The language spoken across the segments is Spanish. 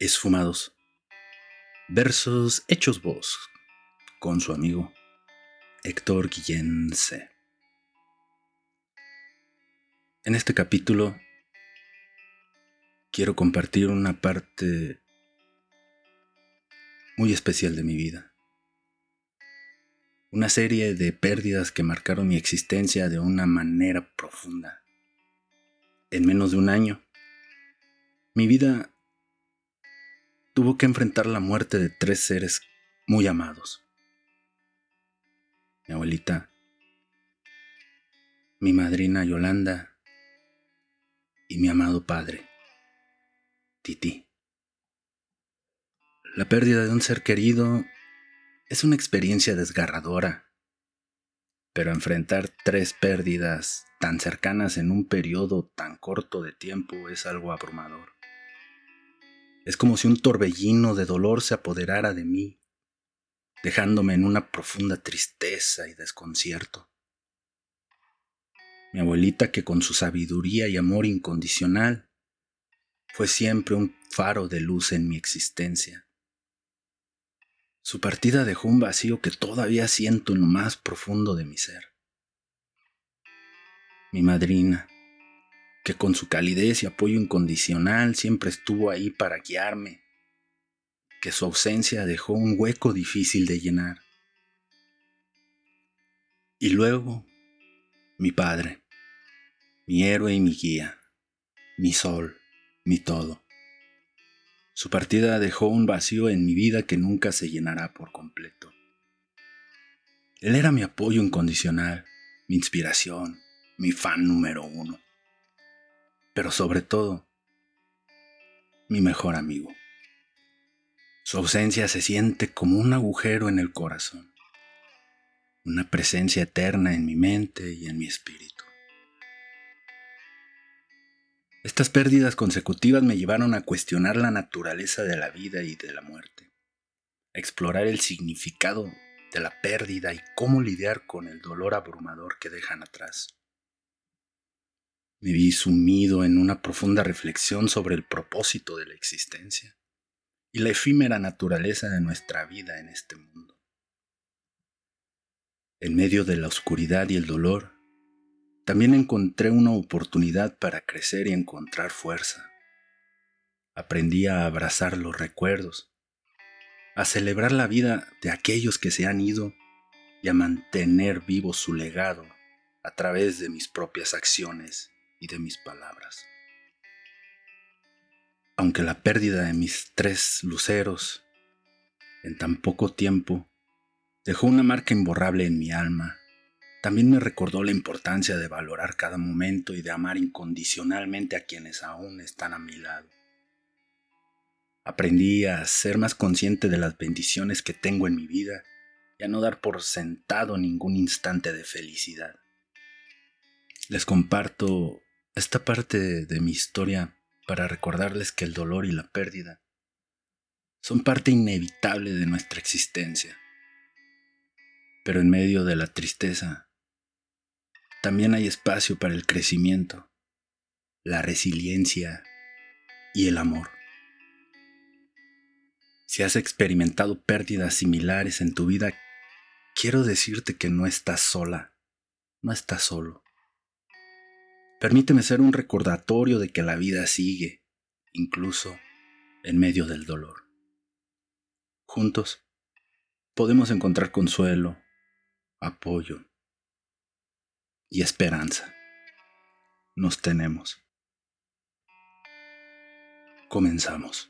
Esfumados. Versos hechos voz con su amigo Héctor Guillén C. En este capítulo quiero compartir una parte muy especial de mi vida. Una serie de pérdidas que marcaron mi existencia de una manera profunda. En menos de un año, mi vida tuvo que enfrentar la muerte de tres seres muy amados. Mi abuelita, mi madrina Yolanda y mi amado padre, Titi. La pérdida de un ser querido es una experiencia desgarradora, pero enfrentar tres pérdidas tan cercanas en un periodo tan corto de tiempo es algo abrumador. Es como si un torbellino de dolor se apoderara de mí, dejándome en una profunda tristeza y desconcierto. Mi abuelita, que con su sabiduría y amor incondicional fue siempre un faro de luz en mi existencia. Su partida dejó un vacío que todavía siento en lo más profundo de mi ser. Mi madrina, que con su calidez y apoyo incondicional siempre estuvo ahí para guiarme, que su ausencia dejó un hueco difícil de llenar. Y luego, mi padre, mi héroe y mi guía, mi sol, mi todo. Su partida dejó un vacío en mi vida que nunca se llenará por completo. Él era mi apoyo incondicional, mi inspiración, mi fan número uno pero sobre todo, mi mejor amigo. Su ausencia se siente como un agujero en el corazón, una presencia eterna en mi mente y en mi espíritu. Estas pérdidas consecutivas me llevaron a cuestionar la naturaleza de la vida y de la muerte, a explorar el significado de la pérdida y cómo lidiar con el dolor abrumador que dejan atrás. Me vi sumido en una profunda reflexión sobre el propósito de la existencia y la efímera naturaleza de nuestra vida en este mundo. En medio de la oscuridad y el dolor, también encontré una oportunidad para crecer y encontrar fuerza. Aprendí a abrazar los recuerdos, a celebrar la vida de aquellos que se han ido y a mantener vivo su legado a través de mis propias acciones y de mis palabras. Aunque la pérdida de mis tres luceros en tan poco tiempo dejó una marca imborrable en mi alma, también me recordó la importancia de valorar cada momento y de amar incondicionalmente a quienes aún están a mi lado. Aprendí a ser más consciente de las bendiciones que tengo en mi vida y a no dar por sentado ningún instante de felicidad. Les comparto esta parte de mi historia para recordarles que el dolor y la pérdida son parte inevitable de nuestra existencia. Pero en medio de la tristeza, también hay espacio para el crecimiento, la resiliencia y el amor. Si has experimentado pérdidas similares en tu vida, quiero decirte que no estás sola, no estás solo. Permíteme ser un recordatorio de que la vida sigue, incluso en medio del dolor. Juntos podemos encontrar consuelo, apoyo y esperanza. Nos tenemos. Comenzamos.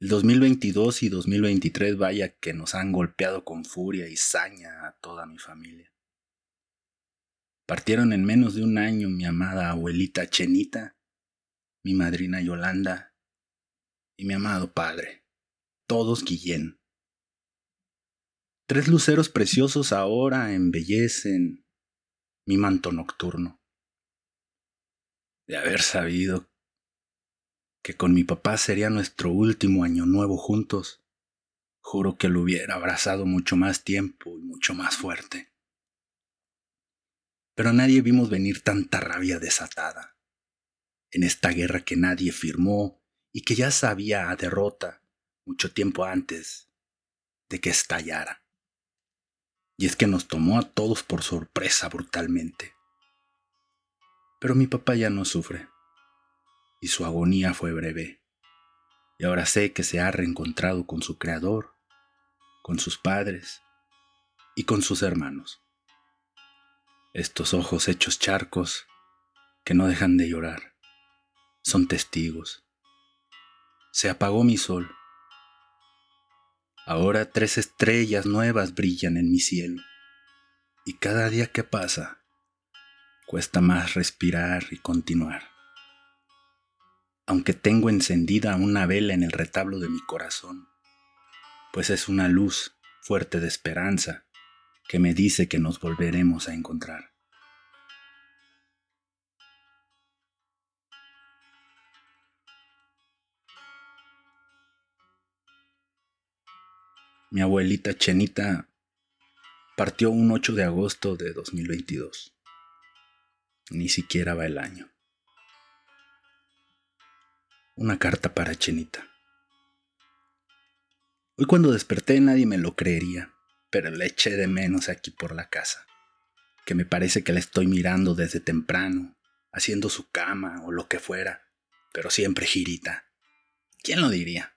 El 2022 y 2023 vaya que nos han golpeado con furia y saña a toda mi familia. Partieron en menos de un año mi amada abuelita Chenita, mi madrina Yolanda y mi amado padre, todos Guillén. Tres luceros preciosos ahora embellecen mi manto nocturno. De haber sabido que con mi papá sería nuestro último año nuevo juntos, Juro que lo hubiera abrazado mucho más tiempo y mucho más fuerte. Pero nadie vimos venir tanta rabia desatada. En esta guerra que nadie firmó y que ya sabía a derrota mucho tiempo antes de que estallara. Y es que nos tomó a todos por sorpresa brutalmente. Pero mi papá ya no sufre, y su agonía fue breve. Y ahora sé que se ha reencontrado con su creador, con sus padres y con sus hermanos. Estos ojos hechos charcos que no dejan de llorar son testigos. Se apagó mi sol. Ahora tres estrellas nuevas brillan en mi cielo. Y cada día que pasa, cuesta más respirar y continuar aunque tengo encendida una vela en el retablo de mi corazón, pues es una luz fuerte de esperanza que me dice que nos volveremos a encontrar. Mi abuelita Chenita partió un 8 de agosto de 2022. Ni siquiera va el año una carta para Chenita. Hoy cuando desperté nadie me lo creería, pero le eché de menos aquí por la casa, que me parece que la estoy mirando desde temprano, haciendo su cama o lo que fuera, pero siempre girita. ¿Quién lo diría?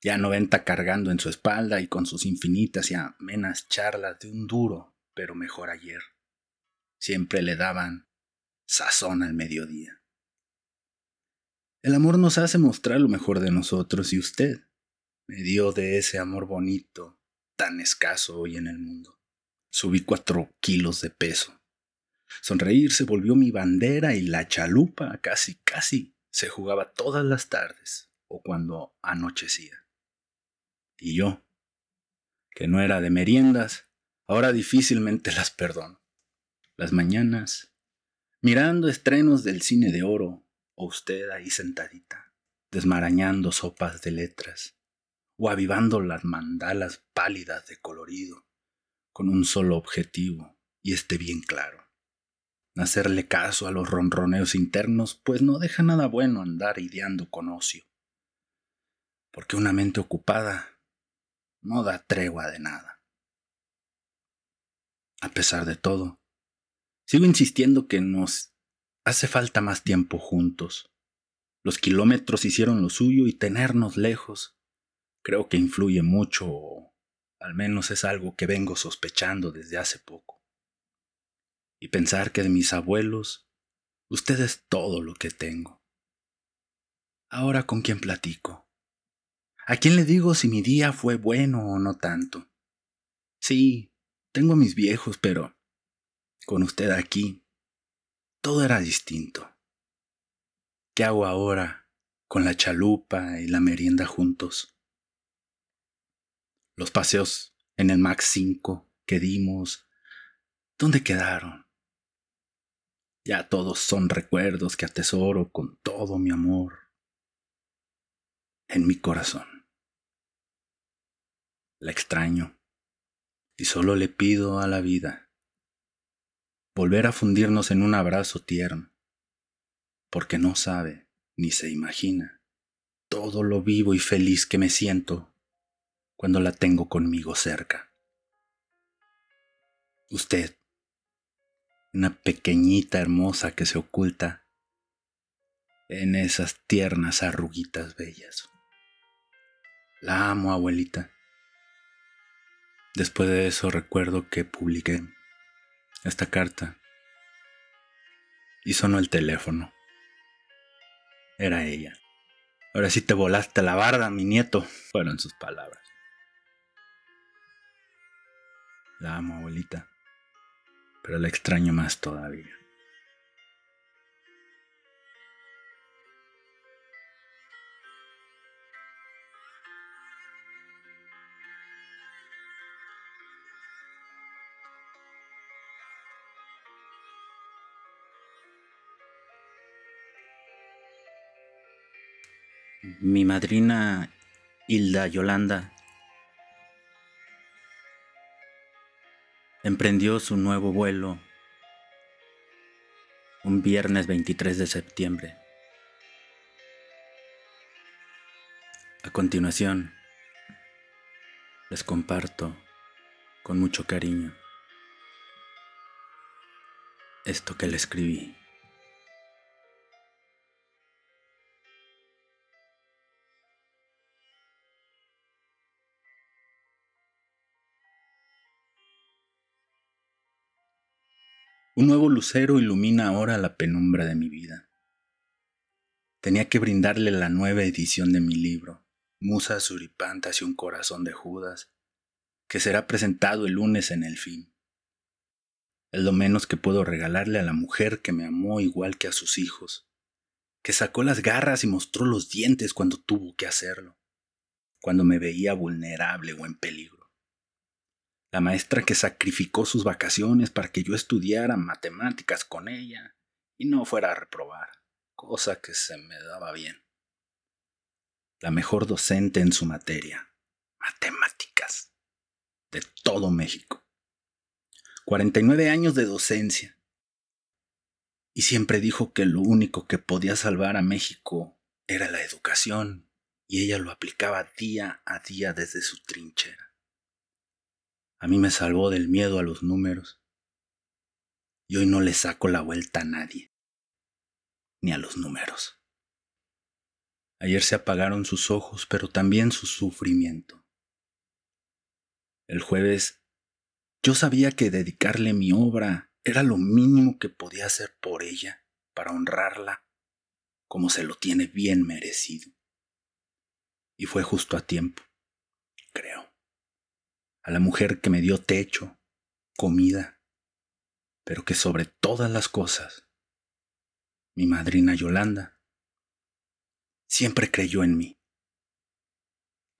Ya no venta cargando en su espalda y con sus infinitas y amenas charlas de un duro, pero mejor ayer. Siempre le daban sazón al mediodía. El amor nos hace mostrar lo mejor de nosotros y usted me dio de ese amor bonito, tan escaso hoy en el mundo. Subí cuatro kilos de peso. Sonreír se volvió mi bandera y la chalupa casi, casi se jugaba todas las tardes o cuando anochecía. Y yo, que no era de meriendas, ahora difícilmente las perdono. Las mañanas, mirando estrenos del cine de oro, o usted ahí sentadita, desmarañando sopas de letras, o avivando las mandalas pálidas de colorido, con un solo objetivo, y esté bien claro. Hacerle caso a los ronroneos internos, pues no deja nada bueno andar ideando con ocio. Porque una mente ocupada no da tregua de nada. A pesar de todo, sigo insistiendo que nos Hace falta más tiempo juntos. Los kilómetros hicieron lo suyo y tenernos lejos creo que influye mucho, o al menos es algo que vengo sospechando desde hace poco. Y pensar que de mis abuelos, usted es todo lo que tengo. Ahora con quién platico. ¿A quién le digo si mi día fue bueno o no tanto? Sí, tengo a mis viejos, pero con usted aquí todo era distinto. ¿Qué hago ahora con la chalupa y la merienda juntos? Los paseos en el Max 5 que dimos, ¿dónde quedaron? Ya todos son recuerdos que atesoro con todo mi amor en mi corazón. La extraño y solo le pido a la vida volver a fundirnos en un abrazo tierno, porque no sabe ni se imagina todo lo vivo y feliz que me siento cuando la tengo conmigo cerca. Usted, una pequeñita hermosa que se oculta en esas tiernas arruguitas bellas. La amo, abuelita. Después de eso recuerdo que publiqué esta carta. Y sonó el teléfono. Era ella. Ahora sí te volaste la barda, mi nieto, fueron sus palabras. La amo, abuelita, pero la extraño más todavía. mi madrina Hilda Yolanda emprendió su nuevo vuelo un viernes 23 de septiembre. A continuación, les comparto con mucho cariño esto que le escribí. Un nuevo lucero ilumina ahora la penumbra de mi vida. Tenía que brindarle la nueva edición de mi libro, Musas Suripantas y un corazón de Judas, que será presentado el lunes en el fin. Es lo menos que puedo regalarle a la mujer que me amó igual que a sus hijos, que sacó las garras y mostró los dientes cuando tuvo que hacerlo, cuando me veía vulnerable o en peligro la maestra que sacrificó sus vacaciones para que yo estudiara matemáticas con ella y no fuera a reprobar, cosa que se me daba bien. La mejor docente en su materia, matemáticas, de todo México. 49 años de docencia. Y siempre dijo que lo único que podía salvar a México era la educación, y ella lo aplicaba día a día desde su trinchera. A mí me salvó del miedo a los números. Y hoy no le saco la vuelta a nadie, ni a los números. Ayer se apagaron sus ojos, pero también su sufrimiento. El jueves yo sabía que dedicarle mi obra era lo mínimo que podía hacer por ella para honrarla como se lo tiene bien merecido. Y fue justo a tiempo, creo a la mujer que me dio techo, comida, pero que sobre todas las cosas, mi madrina Yolanda, siempre creyó en mí.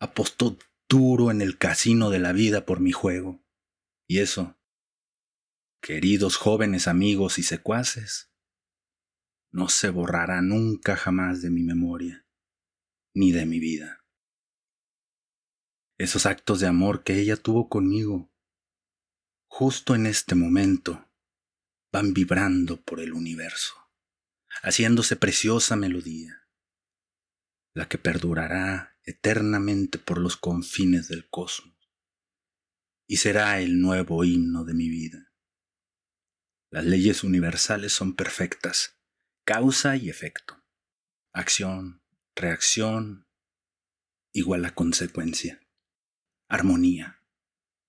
Apostó duro en el casino de la vida por mi juego, y eso, queridos jóvenes amigos y secuaces, no se borrará nunca jamás de mi memoria, ni de mi vida esos actos de amor que ella tuvo conmigo, justo en este momento, van vibrando por el universo, haciéndose preciosa melodía, la que perdurará eternamente por los confines del cosmos, y será el nuevo himno de mi vida. Las leyes universales son perfectas, causa y efecto, acción, reacción, igual a consecuencia armonía,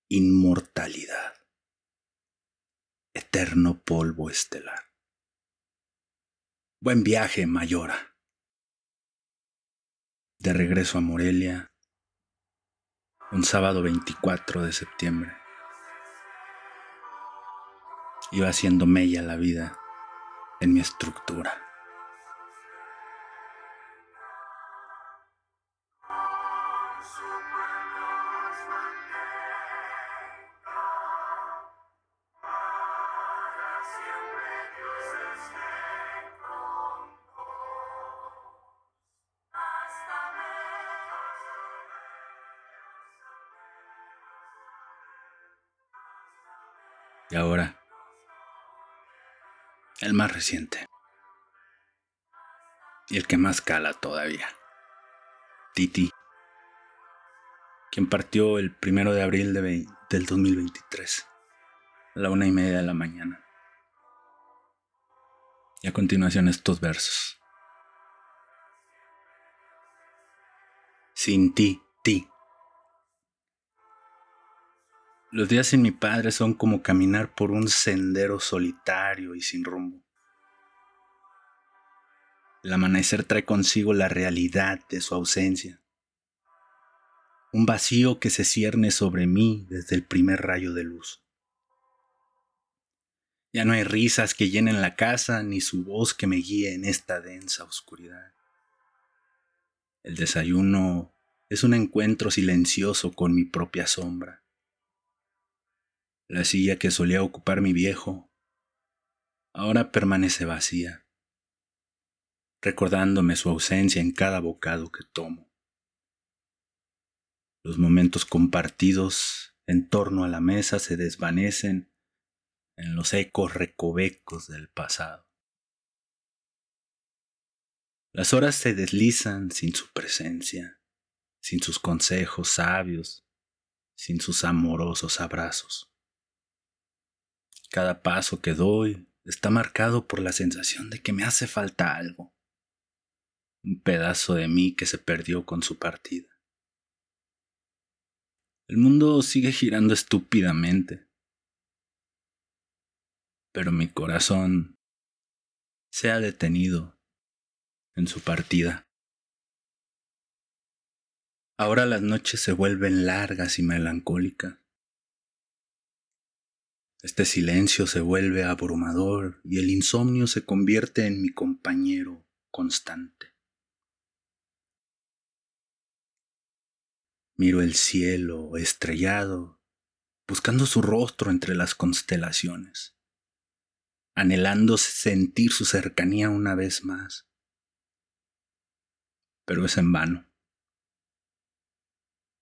inmortalidad, eterno polvo estelar. Buen viaje, Mayora. De regreso a Morelia, un sábado 24 de septiembre. Iba haciendo mella la vida en mi estructura. Y ahora, el más reciente. Y el que más cala todavía. Titi, quien partió el primero de abril de del 2023, a la una y media de la mañana. Y a continuación estos versos. Sin ti, ti. Los días sin mi padre son como caminar por un sendero solitario y sin rumbo. El amanecer trae consigo la realidad de su ausencia. Un vacío que se cierne sobre mí desde el primer rayo de luz. Ya no hay risas que llenen la casa ni su voz que me guíe en esta densa oscuridad. El desayuno es un encuentro silencioso con mi propia sombra la silla que solía ocupar mi viejo ahora permanece vacía, recordándome su ausencia en cada bocado que tomo. Los momentos compartidos en torno a la mesa se desvanecen en los ecos recovecos del pasado. Las horas se deslizan sin su presencia, sin sus consejos sabios, sin sus amorosos abrazos. Cada paso que doy está marcado por la sensación de que me hace falta algo, un pedazo de mí que se perdió con su partida. El mundo sigue girando estúpidamente, pero mi corazón se ha detenido en su partida. Ahora las noches se vuelven largas y melancólicas. Este silencio se vuelve abrumador y el insomnio se convierte en mi compañero constante. Miro el cielo estrellado, buscando su rostro entre las constelaciones, anhelando sentir su cercanía una vez más. Pero es en vano.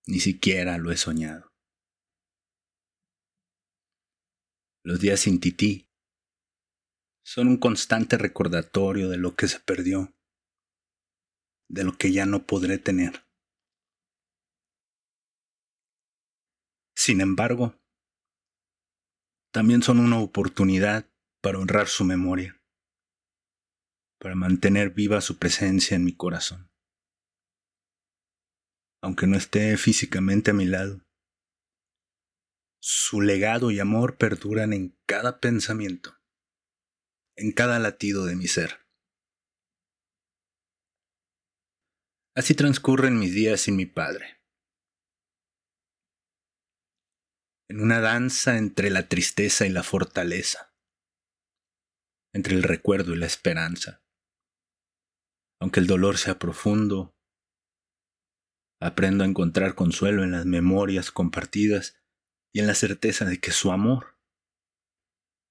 Ni siquiera lo he soñado. Los días sin tití son un constante recordatorio de lo que se perdió, de lo que ya no podré tener. Sin embargo, también son una oportunidad para honrar su memoria, para mantener viva su presencia en mi corazón. Aunque no esté físicamente a mi lado, su legado y amor perduran en cada pensamiento, en cada latido de mi ser. Así transcurren mis días sin mi padre en una danza entre la tristeza y la fortaleza, entre el recuerdo y la esperanza. Aunque el dolor sea profundo, aprendo a encontrar consuelo en las memorias compartidas y en la certeza de que su amor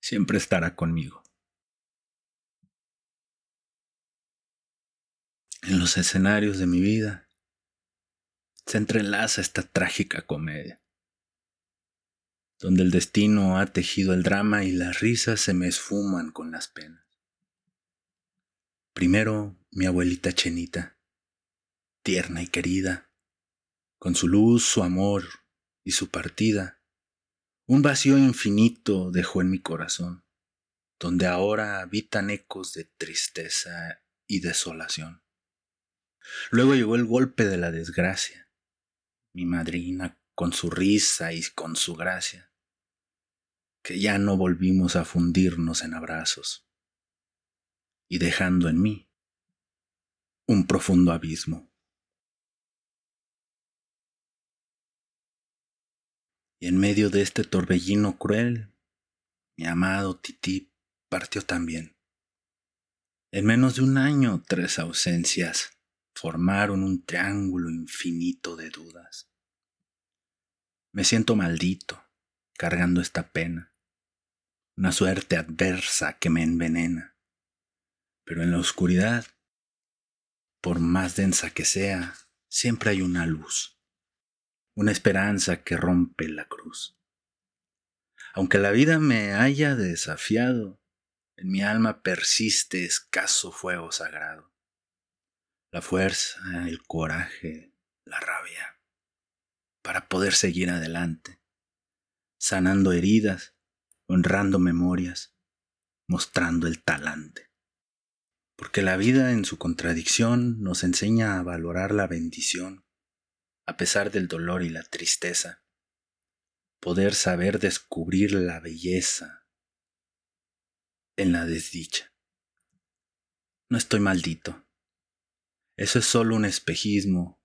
siempre estará conmigo. En los escenarios de mi vida se entrelaza esta trágica comedia donde el destino ha tejido el drama y las risas se me esfuman con las penas. Primero mi abuelita Chenita, tierna y querida, con su luz, su amor y su partida, un vacío infinito dejó en mi corazón, donde ahora habitan ecos de tristeza y desolación. Luego llegó el golpe de la desgracia, mi madrina con su risa y con su gracia que ya no volvimos a fundirnos en abrazos, y dejando en mí un profundo abismo. Y en medio de este torbellino cruel, mi amado Tití partió también. En menos de un año, tres ausencias formaron un triángulo infinito de dudas. Me siento maldito, cargando esta pena una suerte adversa que me envenena. Pero en la oscuridad, por más densa que sea, siempre hay una luz, una esperanza que rompe la cruz. Aunque la vida me haya desafiado, en mi alma persiste escaso fuego sagrado. La fuerza, el coraje, la rabia, para poder seguir adelante, sanando heridas honrando memorias, mostrando el talante. Porque la vida en su contradicción nos enseña a valorar la bendición, a pesar del dolor y la tristeza, poder saber descubrir la belleza en la desdicha. No estoy maldito. Eso es solo un espejismo,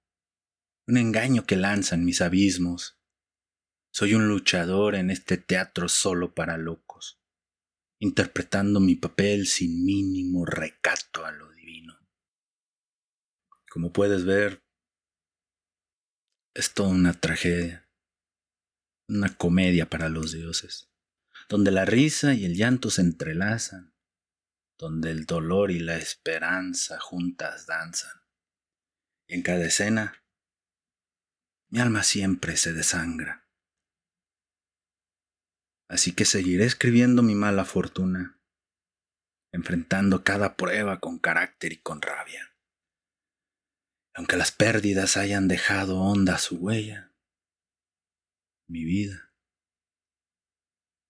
un engaño que lanzan mis abismos soy un luchador en este teatro solo para locos, interpretando mi papel sin mínimo recato a lo divino. Como puedes ver, es toda una tragedia, una comedia para los dioses, donde la risa y el llanto se entrelazan, donde el dolor y la esperanza juntas danzan. Y en cada escena, mi alma siempre se desangra Así que seguiré escribiendo mi mala fortuna, enfrentando cada prueba con carácter y con rabia. Aunque las pérdidas hayan dejado honda su huella, mi vida,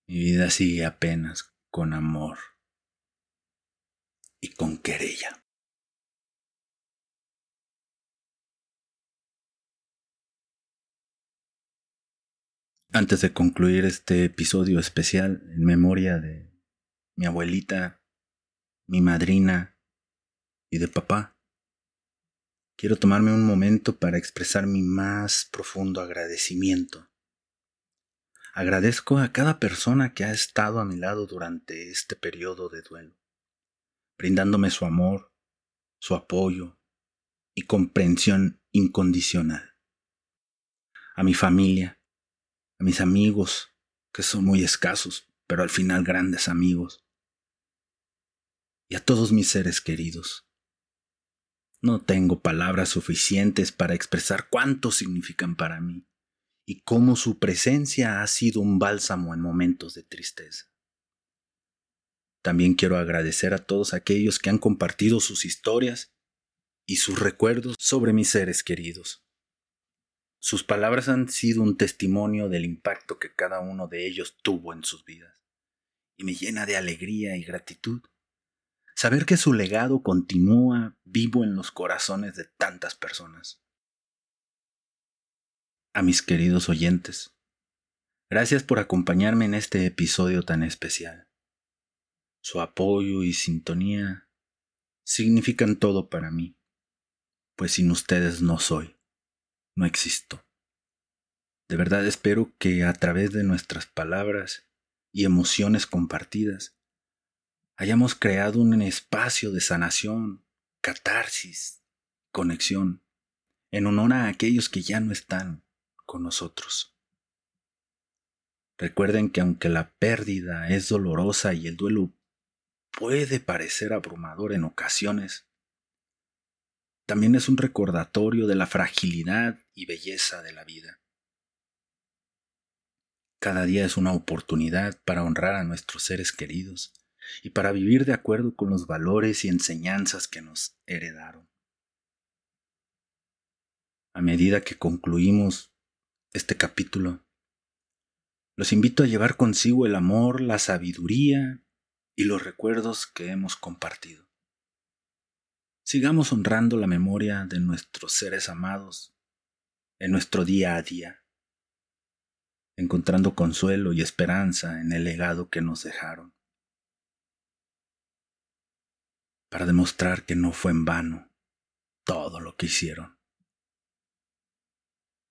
mi vida sigue apenas con amor y con querella. Antes de concluir este episodio especial en memoria de mi abuelita, mi madrina y de papá, quiero tomarme un momento para expresar mi más profundo agradecimiento. Agradezco a cada persona que ha estado a mi lado durante este periodo de duelo, brindándome su amor, su apoyo y comprensión incondicional. A mi familia, a mis amigos, que son muy escasos, pero al final grandes amigos, y a todos mis seres queridos. No tengo palabras suficientes para expresar cuánto significan para mí y cómo su presencia ha sido un bálsamo en momentos de tristeza. También quiero agradecer a todos aquellos que han compartido sus historias y sus recuerdos sobre mis seres queridos. Sus palabras han sido un testimonio del impacto que cada uno de ellos tuvo en sus vidas, y me llena de alegría y gratitud saber que su legado continúa vivo en los corazones de tantas personas. A mis queridos oyentes, gracias por acompañarme en este episodio tan especial. Su apoyo y sintonía significan todo para mí, pues sin ustedes no soy no existo. De verdad espero que a través de nuestras palabras y emociones compartidas hayamos creado un espacio de sanación, catarsis, conexión, en honor a aquellos que ya no están con nosotros. Recuerden que aunque la pérdida es dolorosa y el duelo puede parecer abrumador en ocasiones, también es un recordatorio de la fragilidad y belleza de la vida. Cada día es una oportunidad para honrar a nuestros seres queridos y para vivir de acuerdo con los valores y enseñanzas que nos heredaron. A medida que concluimos este capítulo, los invito a llevar consigo el amor, la sabiduría y los recuerdos que hemos compartido. Sigamos honrando la memoria de nuestros seres amados en nuestro día a día, encontrando consuelo y esperanza en el legado que nos dejaron, para demostrar que no fue en vano todo lo que hicieron.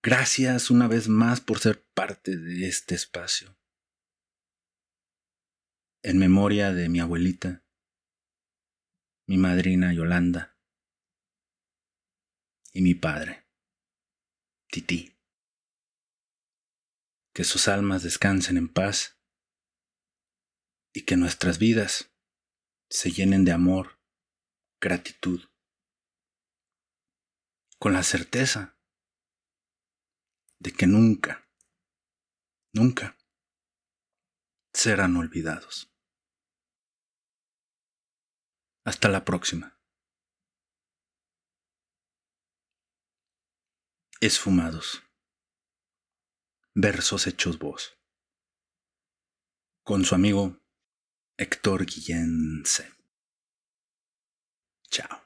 Gracias una vez más por ser parte de este espacio. En memoria de mi abuelita, mi madrina Yolanda y mi padre, Titi. Que sus almas descansen en paz y que nuestras vidas se llenen de amor, gratitud, con la certeza de que nunca, nunca serán olvidados. Hasta la próxima. Esfumados. Versos hechos voz. Con su amigo Héctor Guillense. Ciao.